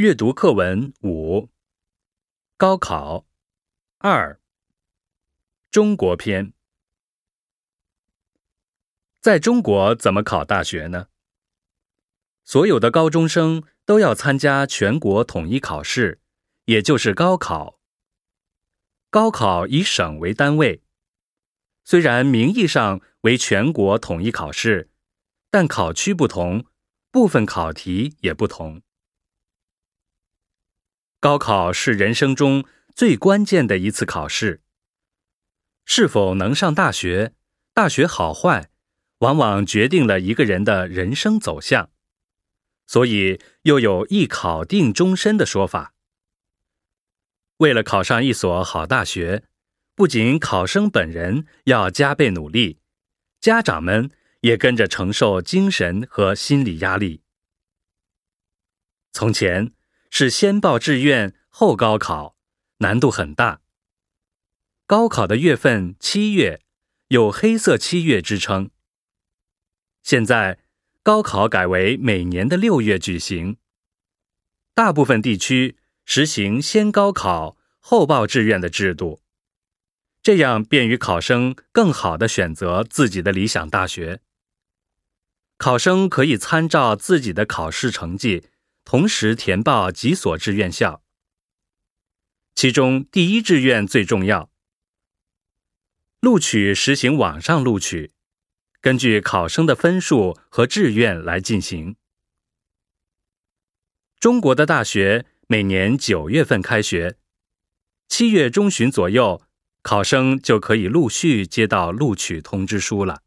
阅读课文五：高考二中国篇。在中国怎么考大学呢？所有的高中生都要参加全国统一考试，也就是高考。高考以省为单位，虽然名义上为全国统一考试，但考区不同，部分考题也不同。高考是人生中最关键的一次考试，是否能上大学，大学好坏，往往决定了一个人的人生走向，所以又有一考定终身的说法。为了考上一所好大学，不仅考生本人要加倍努力，家长们也跟着承受精神和心理压力。从前。是先报志愿后高考，难度很大。高考的月份七月，有“黑色七月”之称。现在高考改为每年的六月举行。大部分地区实行先高考后报志愿的制度，这样便于考生更好的选择自己的理想大学。考生可以参照自己的考试成绩。同时填报几所志愿校，其中第一志愿最重要。录取实行网上录取，根据考生的分数和志愿来进行。中国的大学每年九月份开学，七月中旬左右，考生就可以陆续接到录取通知书了。